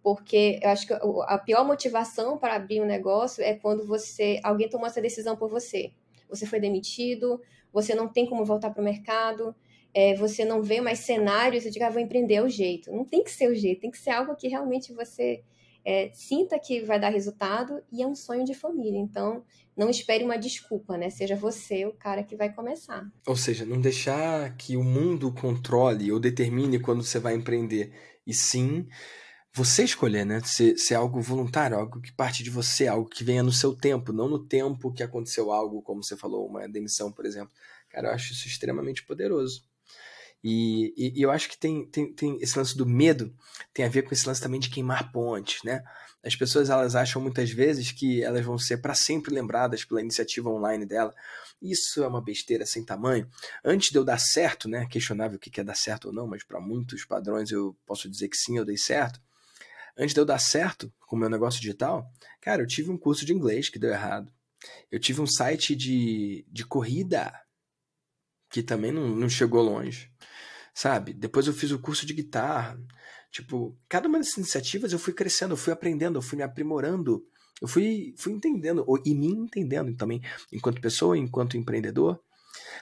Porque eu acho que a pior motivação para abrir um negócio é quando você alguém tomou essa decisão por você. Você foi demitido, você não tem como voltar para o mercado, é, você não vê mais cenários e diga, ah, vou empreender o jeito. Não tem que ser o jeito, tem que ser algo que realmente você é, sinta que vai dar resultado e é um sonho de família. Então, não espere uma desculpa, né? Seja você o cara que vai começar. Ou seja, não deixar que o mundo controle ou determine quando você vai empreender, e sim você escolher, né? Ser, ser algo voluntário, algo que parte de você, algo que venha no seu tempo, não no tempo que aconteceu algo, como você falou, uma demissão, por exemplo. Cara, eu acho isso extremamente poderoso. E, e, e, eu acho que tem, tem, tem esse lance do medo tem a ver com esse lance também de queimar pontes, né? As pessoas elas acham muitas vezes que elas vão ser para sempre lembradas pela iniciativa online dela. Isso é uma besteira sem tamanho. Antes de eu dar certo, né? Questionável o que é dar certo ou não, mas para muitos padrões eu posso dizer que sim, eu dei certo. Antes de eu dar certo com o meu negócio digital, cara, eu tive um curso de inglês que deu errado. Eu tive um site de, de corrida que também não, não chegou longe, sabe? Depois eu fiz o curso de guitarra. Tipo, cada uma dessas iniciativas eu fui crescendo, eu fui aprendendo, eu fui me aprimorando, eu fui, fui entendendo, e me entendendo também, enquanto pessoa, enquanto empreendedor.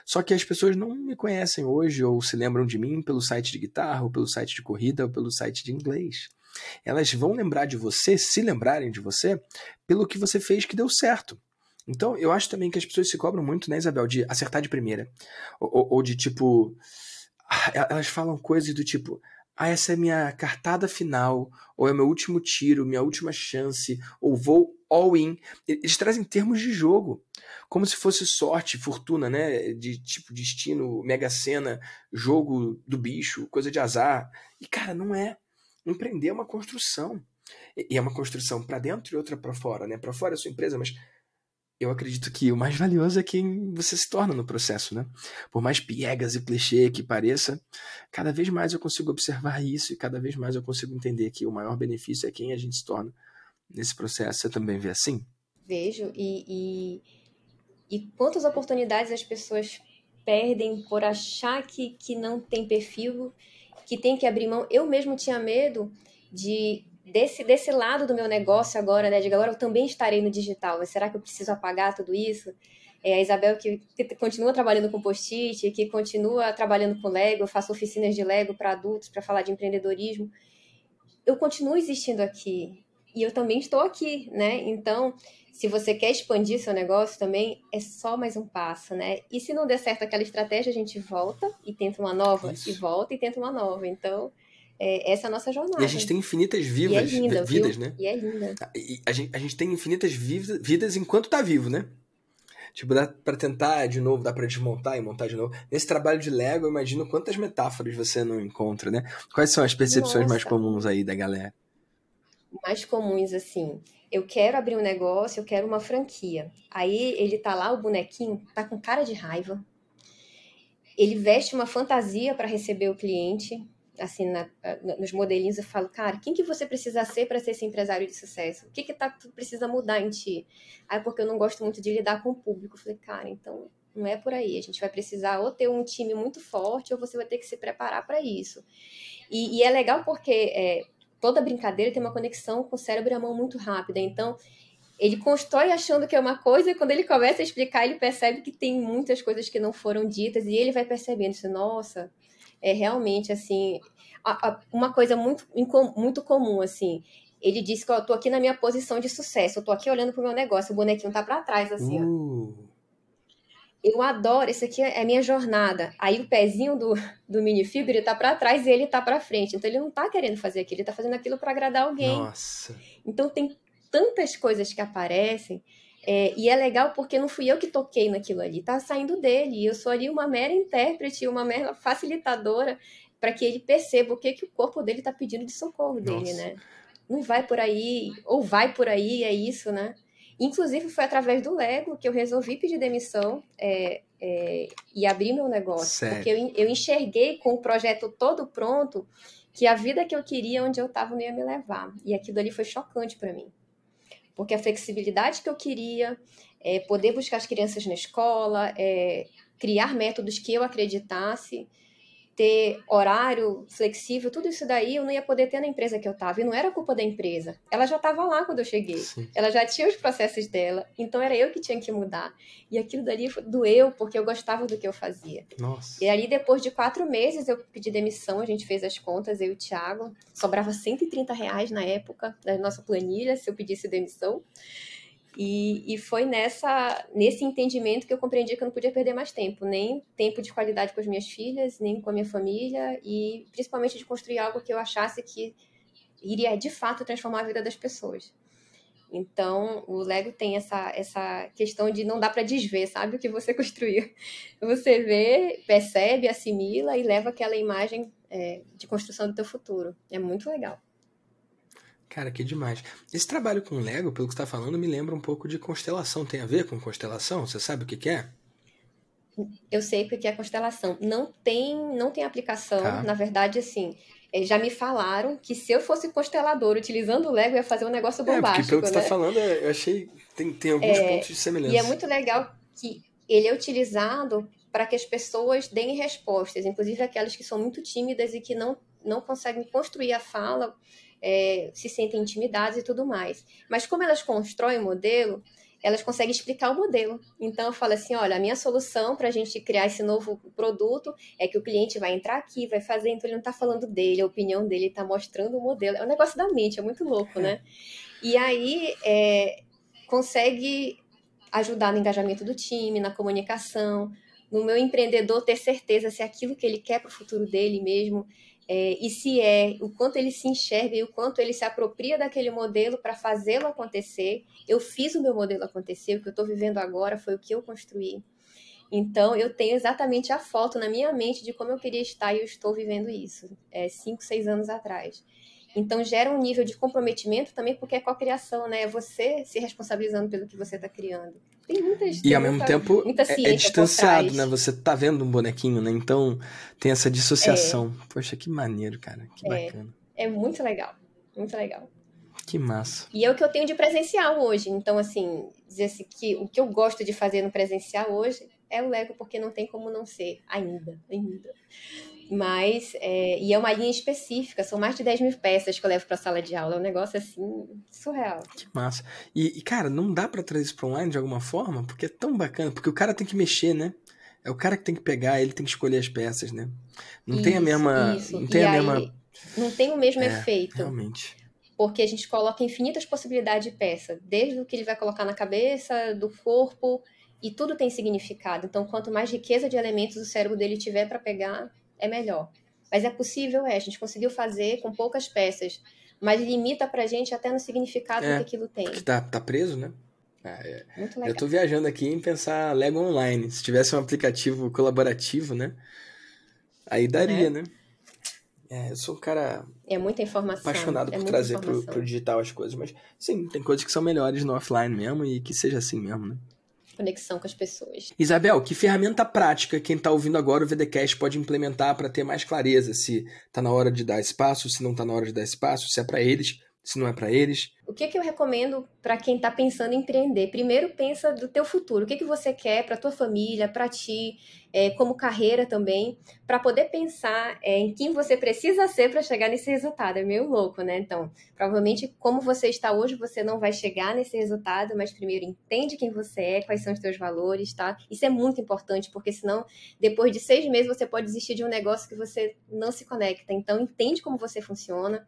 Só que as pessoas não me conhecem hoje ou se lembram de mim pelo site de guitarra, ou pelo site de corrida, ou pelo site de inglês. Elas vão lembrar de você, se lembrarem de você, pelo que você fez que deu certo. Então, eu acho também que as pessoas se cobram muito, né, Isabel, de acertar de primeira. Ou, ou de tipo. Ah, elas falam coisas do tipo. Ah, essa é minha cartada final, ou é meu último tiro, minha última chance, ou vou all in. Eles trazem termos de jogo, como se fosse sorte, fortuna, né? De tipo destino, mega cena, jogo do bicho, coisa de azar. E cara, não é. Empreender é uma construção. E é uma construção para dentro e outra para fora, né? Para fora é a sua empresa, mas eu acredito que o mais valioso é quem você se torna no processo, né? Por mais piegas e clichê que pareça, cada vez mais eu consigo observar isso e cada vez mais eu consigo entender que o maior benefício é quem a gente se torna nesse processo. Você também vê assim? Vejo, e, e, e quantas oportunidades as pessoas perdem por achar que, que não tem perfil, que tem que abrir mão. Eu mesmo tinha medo de desse, desse lado do meu negócio agora, né? De agora eu também estarei no digital. Mas será que eu preciso apagar tudo isso? É, a Isabel que, que continua trabalhando com post-it, que continua trabalhando com Lego, eu faço oficinas de Lego para adultos para falar de empreendedorismo. Eu continuo existindo aqui e eu também estou aqui, né? Então, se você quer expandir seu negócio também, é só mais um passo, né? E se não der certo aquela estratégia, a gente volta e tenta uma nova, Isso. e volta e tenta uma nova. Então, é, essa é a nossa jornada. E a gente tem infinitas vivas, e é linda, vidas, viu? né? E é linda. E a, gente, a gente tem infinitas vidas, vidas enquanto tá vivo, né? Tipo, dá pra tentar de novo, dá pra desmontar e montar de novo. Nesse trabalho de Lego, eu imagino quantas metáforas você não encontra, né? Quais são as percepções Nossa. mais comuns aí da galera? Mais comuns, assim. Eu quero abrir um negócio, eu quero uma franquia. Aí ele tá lá, o bonequinho, tá com cara de raiva. Ele veste uma fantasia para receber o cliente assim, na, nos modelinhos, eu falo, cara, quem que você precisa ser para ser esse empresário de sucesso? O que que tá, tu precisa mudar em ti? Aí, porque eu não gosto muito de lidar com o público. Eu falei, cara, então não é por aí. A gente vai precisar ou ter um time muito forte ou você vai ter que se preparar para isso. E, e, é legal porque é, toda brincadeira tem uma conexão com o cérebro e a mão muito rápida. Então, ele constrói achando que é uma coisa e quando ele começa a explicar, ele percebe que tem muitas coisas que não foram ditas e ele vai percebendo isso, nossa, é realmente assim uma coisa muito, muito comum assim. Ele disse que eu tô aqui na minha posição de sucesso, eu tô aqui olhando pro meu negócio, o bonequinho tá para trás assim, uh. Eu adoro, esse aqui é minha jornada. Aí o pezinho do, do minifigure tá para trás e ele tá para frente. Então ele não tá querendo fazer aquilo, ele tá fazendo aquilo para agradar alguém. Nossa. Então tem tantas coisas que aparecem é, e é legal porque não fui eu que toquei naquilo ali, tá saindo dele. E eu sou ali uma mera intérprete, uma mera facilitadora para que ele perceba o que, que o corpo dele tá pedindo de socorro Nossa. dele, né? Não vai por aí, ou vai por aí, é isso, né? Inclusive, foi através do Lego que eu resolvi pedir demissão é, é, e abrir meu negócio. Sério? Porque eu, eu enxerguei com o projeto todo pronto que a vida que eu queria, onde eu estava, não ia me levar. E aquilo ali foi chocante para mim porque a flexibilidade que eu queria, é, poder buscar as crianças na escola, é, criar métodos que eu acreditasse, ter horário flexível, tudo isso daí eu não ia poder ter na empresa que eu estava. E não era culpa da empresa. Ela já estava lá quando eu cheguei. Sim. Ela já tinha os processos dela. Então era eu que tinha que mudar. E aquilo dali doeu porque eu gostava do que eu fazia. Nossa. E ali, depois de quatro meses, eu pedi demissão. A gente fez as contas, eu e o Thiago. Sobrava 130 reais na época da nossa planilha se eu pedisse demissão. E, e foi nessa nesse entendimento que eu compreendi que eu não podia perder mais tempo, nem tempo de qualidade com as minhas filhas, nem com a minha família, e principalmente de construir algo que eu achasse que iria de fato transformar a vida das pessoas. Então, o Lego tem essa, essa questão de não dá para desver, sabe, o que você construiu. Você vê, percebe, assimila e leva aquela imagem é, de construção do teu futuro. É muito legal. Cara, que demais. Esse trabalho com Lego, pelo que você está falando, me lembra um pouco de constelação. Tem a ver com constelação? Você sabe o que, que é? Eu sei o que é constelação. Não tem, não tem aplicação. Tá. Na verdade, assim, eh, já me falaram que se eu fosse constelador utilizando o Lego, ia fazer um negócio bombástico. É, porque pelo que né? você está falando, é, eu achei. Tem, tem alguns é, pontos de semelhança. E é muito legal que ele é utilizado para que as pessoas deem respostas, inclusive aquelas que são muito tímidas e que não, não conseguem construir a fala é, se sentem intimidadas e tudo mais. Mas como elas constroem o modelo, elas conseguem explicar o modelo. Então eu falo assim, olha, a minha solução para a gente criar esse novo produto é que o cliente vai entrar aqui, vai fazer, então ele não está falando dele, a opinião dele está mostrando o modelo. É um negócio da mente, é muito louco, né? E aí é, consegue ajudar no engajamento do time, na comunicação, no meu empreendedor ter certeza se é aquilo que ele quer para o futuro dele mesmo é, e se é, o quanto ele se enxerga e o quanto ele se apropria daquele modelo para fazê-lo acontecer. Eu fiz o meu modelo acontecer, o que eu estou vivendo agora foi o que eu construí. Então, eu tenho exatamente a foto na minha mente de como eu queria estar e eu estou vivendo isso, é, cinco, seis anos atrás. Então, gera um nível de comprometimento também, porque é co-criação, né? É você se responsabilizando pelo que você está criando. Tem muitas. E ao mesmo tempo é, é, distanciado, né? Você tá vendo um bonequinho, né? Então tem essa dissociação. É. Poxa, que maneiro, cara. Que é. bacana. É muito legal. Muito legal. Que massa. E é o que eu tenho de presencial hoje. Então, assim, dizer assim, que o que eu gosto de fazer no presencial hoje é o Lego, porque não tem como não ser. Ainda. Ainda. Mas, é, e é uma linha específica, são mais de 10 mil peças que eu levo para a sala de aula. É um negócio assim, surreal. Que massa. E, e cara, não dá para trazer isso para online de alguma forma? Porque é tão bacana, porque o cara tem que mexer, né? É o cara que tem que pegar, ele tem que escolher as peças, né? Não isso, tem a mesma. Isso. Não tem e a aí, mesma. Não tem o mesmo é, efeito. Realmente. Porque a gente coloca infinitas possibilidades de peça, desde o que ele vai colocar na cabeça, do corpo, e tudo tem significado. Então, quanto mais riqueza de elementos o cérebro dele tiver para pegar, é melhor. Mas é possível, é. A gente conseguiu fazer com poucas peças, mas limita pra gente até no significado é, que aquilo tem. Que tá, tá preso, né? Ah, é. Muito legal. Eu tô viajando aqui em pensar Lego Online. Se tivesse um aplicativo colaborativo, né? Aí daria, é. né? É, eu sou um cara. É muita informação. Apaixonado é por trazer pro, pro digital as coisas. Mas, sim, tem coisas que são melhores no offline mesmo e que seja assim mesmo, né? Conexão com as pessoas. Isabel, que ferramenta prática quem está ouvindo agora o VDcast pode implementar para ter mais clareza se está na hora de dar espaço, se não está na hora de dar espaço, se é para eles, se não é para eles? O que, que eu recomendo para quem está pensando em empreender? Primeiro, pensa do teu futuro. O que, que você quer para tua família, para ti, é, como carreira também, para poder pensar é, em quem você precisa ser para chegar nesse resultado. É meio louco, né? Então, provavelmente, como você está hoje, você não vai chegar nesse resultado, mas primeiro entende quem você é, quais são os teus valores, tá? Isso é muito importante, porque senão, depois de seis meses, você pode desistir de um negócio que você não se conecta. Então, entende como você funciona.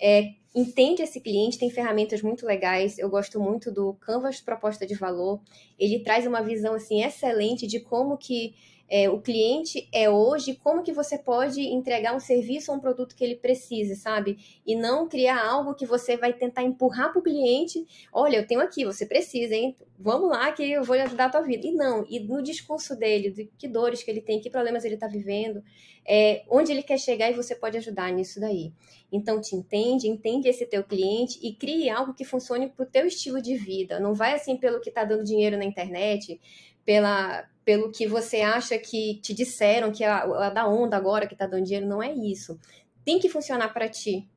É, entende esse cliente, tem ferramentas muito legais. Eu gosto muito do Canvas Proposta de Valor. Ele traz uma visão assim excelente de como que é, o cliente é hoje, como que você pode entregar um serviço ou um produto que ele precise, sabe? E não criar algo que você vai tentar empurrar para o cliente. Olha, eu tenho aqui, você precisa, hein? Vamos lá que eu vou ajudar a tua vida. E não, e no discurso dele, de que dores que ele tem, que problemas ele está vivendo, é, onde ele quer chegar e você pode ajudar nisso daí. Então, te entende, entende esse teu cliente e crie algo que funcione para o teu estilo de vida. Não vai assim pelo que está dando dinheiro na internet, pela, pelo que você acha que te disseram, que é a, a da onda agora que tá dando dinheiro, não é isso. Tem que funcionar para ti.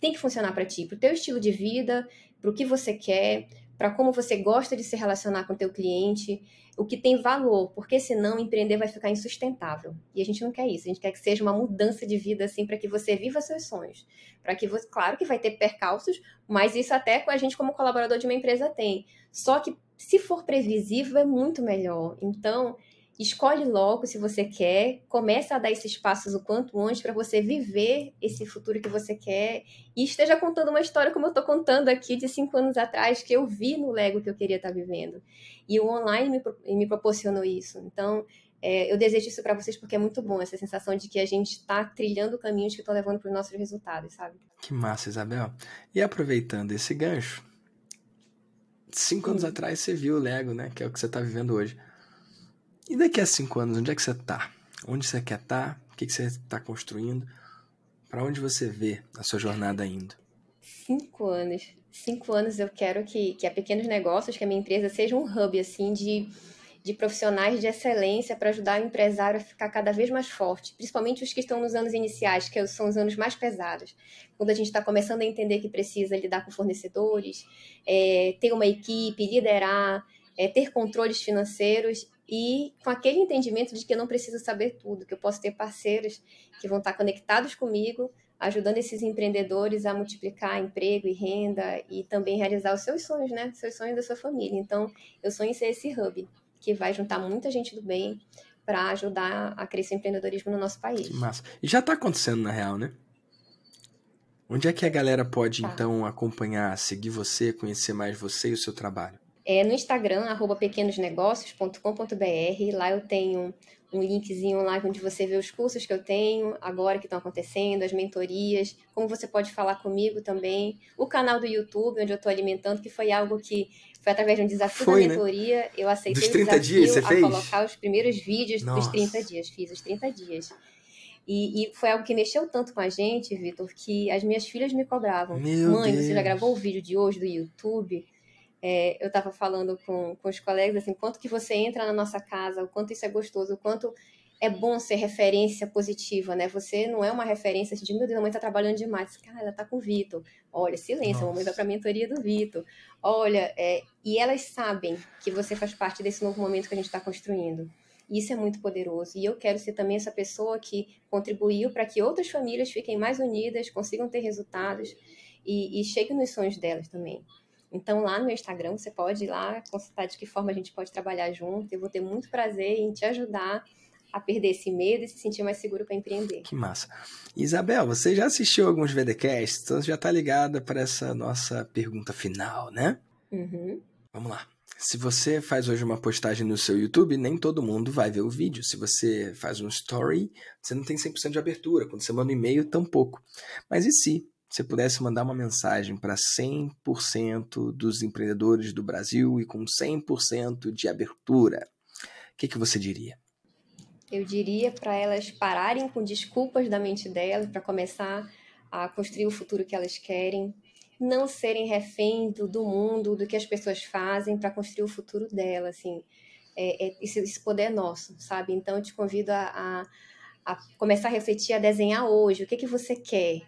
Tem que funcionar para ti, pro teu estilo de vida, pro que você quer, para como você gosta de se relacionar com o teu cliente, o que tem valor, porque senão empreender vai ficar insustentável. E a gente não quer isso, a gente quer que seja uma mudança de vida assim para que você viva seus sonhos. Para que você, claro que vai ter percalços, mas isso até com a gente como colaborador de uma empresa tem. Só que se for previsível é muito melhor. Então, escolhe logo se você quer, começa a dar esses passos o quanto antes para você viver esse futuro que você quer e esteja contando uma história como eu estou contando aqui de cinco anos atrás que eu vi no Lego que eu queria estar tá vivendo e o online me, me proporcionou isso. Então é, eu desejo isso para vocês porque é muito bom essa sensação de que a gente está trilhando caminhos que estão levando para os nossos resultados, sabe? Que massa, Isabel. E aproveitando esse gancho, cinco anos atrás você viu o Lego, né? Que é o que você está vivendo hoje. E daqui a cinco anos, onde é que você está? Onde você quer estar? Tá? O que, que você está construindo? Para onde você vê a sua jornada indo? Cinco anos. Cinco anos eu quero que, que a Pequenos Negócios, que a minha empresa, seja um hub assim de, de profissionais de excelência para ajudar o empresário a ficar cada vez mais forte, principalmente os que estão nos anos iniciais, que são os anos mais pesados, quando a gente está começando a entender que precisa lidar com fornecedores, é, ter uma equipe, liderar, é, ter controles financeiros e com aquele entendimento de que eu não preciso saber tudo, que eu posso ter parceiros que vão estar conectados comigo, ajudando esses empreendedores a multiplicar emprego e renda e também realizar os seus sonhos, né? Seus sonhos da sua família. Então, eu sonho em ser esse hub que vai juntar muita gente do bem para ajudar a crescer o empreendedorismo no nosso país. Que massa. E já está acontecendo na real, né? Onde é que a galera pode, tá. então, acompanhar, seguir você, conhecer mais você e o seu trabalho? é no Instagram, arroba pequenosnegócios.com.br. Lá eu tenho um linkzinho lá onde você vê os cursos que eu tenho agora que estão acontecendo, as mentorias, como você pode falar comigo também. O canal do YouTube, onde eu estou alimentando, que foi algo que foi através de um desafio foi, da né? mentoria. Né? Eu aceitei dos 30 o desafio dias, você a fez? colocar os primeiros vídeos Nossa. dos 30 dias. Fiz os 30 dias. E, e, foi algo que mexeu tanto com a gente, Vitor, que as minhas filhas me cobravam. Meu Mãe, Deus. você já gravou o vídeo de hoje do YouTube? É, eu estava falando com, com os colegas assim, quanto que você entra na nossa casa, o quanto isso é gostoso, o quanto é bom ser referência positiva, né? Você não é uma referência de, meu Deus, a mãe tá trabalhando demais. Cara, ela tá com o Vitor. Olha, silêncio, Nossa. a mamãe vai pra mentoria do Vitor. Olha, é... e elas sabem que você faz parte desse novo momento que a gente está construindo. Isso é muito poderoso. E eu quero ser também essa pessoa que contribuiu para que outras famílias fiquem mais unidas, consigam ter resultados e, e cheguem nos sonhos delas também. Então, lá no meu Instagram, você pode ir lá consultar de que forma a gente pode trabalhar junto. Eu vou ter muito prazer em te ajudar a perder esse medo e se sentir mais seguro para empreender. Que massa. Isabel, você já assistiu alguns VDcasts, então já está ligada para essa nossa pergunta final, né? Uhum. Vamos lá. Se você faz hoje uma postagem no seu YouTube, nem todo mundo vai ver o vídeo. Se você faz um story, você não tem 100% de abertura. Quando você manda um e-mail, tampouco. Mas e se você pudesse mandar uma mensagem para 100% dos empreendedores do Brasil e com 100% de abertura, o que, que você diria? Eu diria para elas pararem com desculpas da mente delas para começar a construir o futuro que elas querem, não serem refém do, do mundo, do que as pessoas fazem para construir o futuro delas, assim. É, é, esse, esse, poder é nosso, sabe? Então, eu te convido a, a, a começar a refletir, a desenhar hoje. O que, que você quer?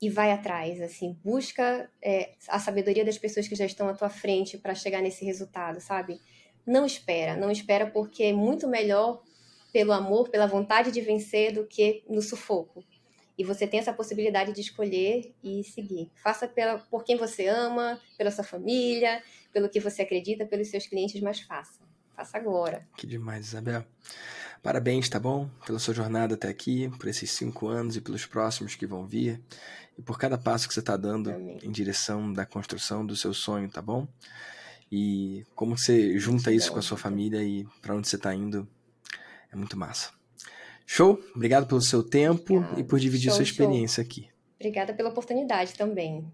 e vai atrás, assim, busca é, a sabedoria das pessoas que já estão à tua frente para chegar nesse resultado, sabe? Não espera, não espera porque é muito melhor pelo amor, pela vontade de vencer do que no sufoco. E você tem essa possibilidade de escolher e seguir. Faça pela, por quem você ama, pela sua família, pelo que você acredita, pelos seus clientes, mas faça. Faça agora. Que demais, Isabel. Parabéns, tá bom? Pela sua jornada até aqui, por esses cinco anos e pelos próximos que vão vir e por cada passo que você está dando Amém. em direção da construção do seu sonho, tá bom? E como você junta isso com a sua família e para onde você está indo, é muito massa. Show? Obrigado pelo seu tempo Obrigada. e por dividir show, sua experiência show. aqui. Obrigada pela oportunidade também.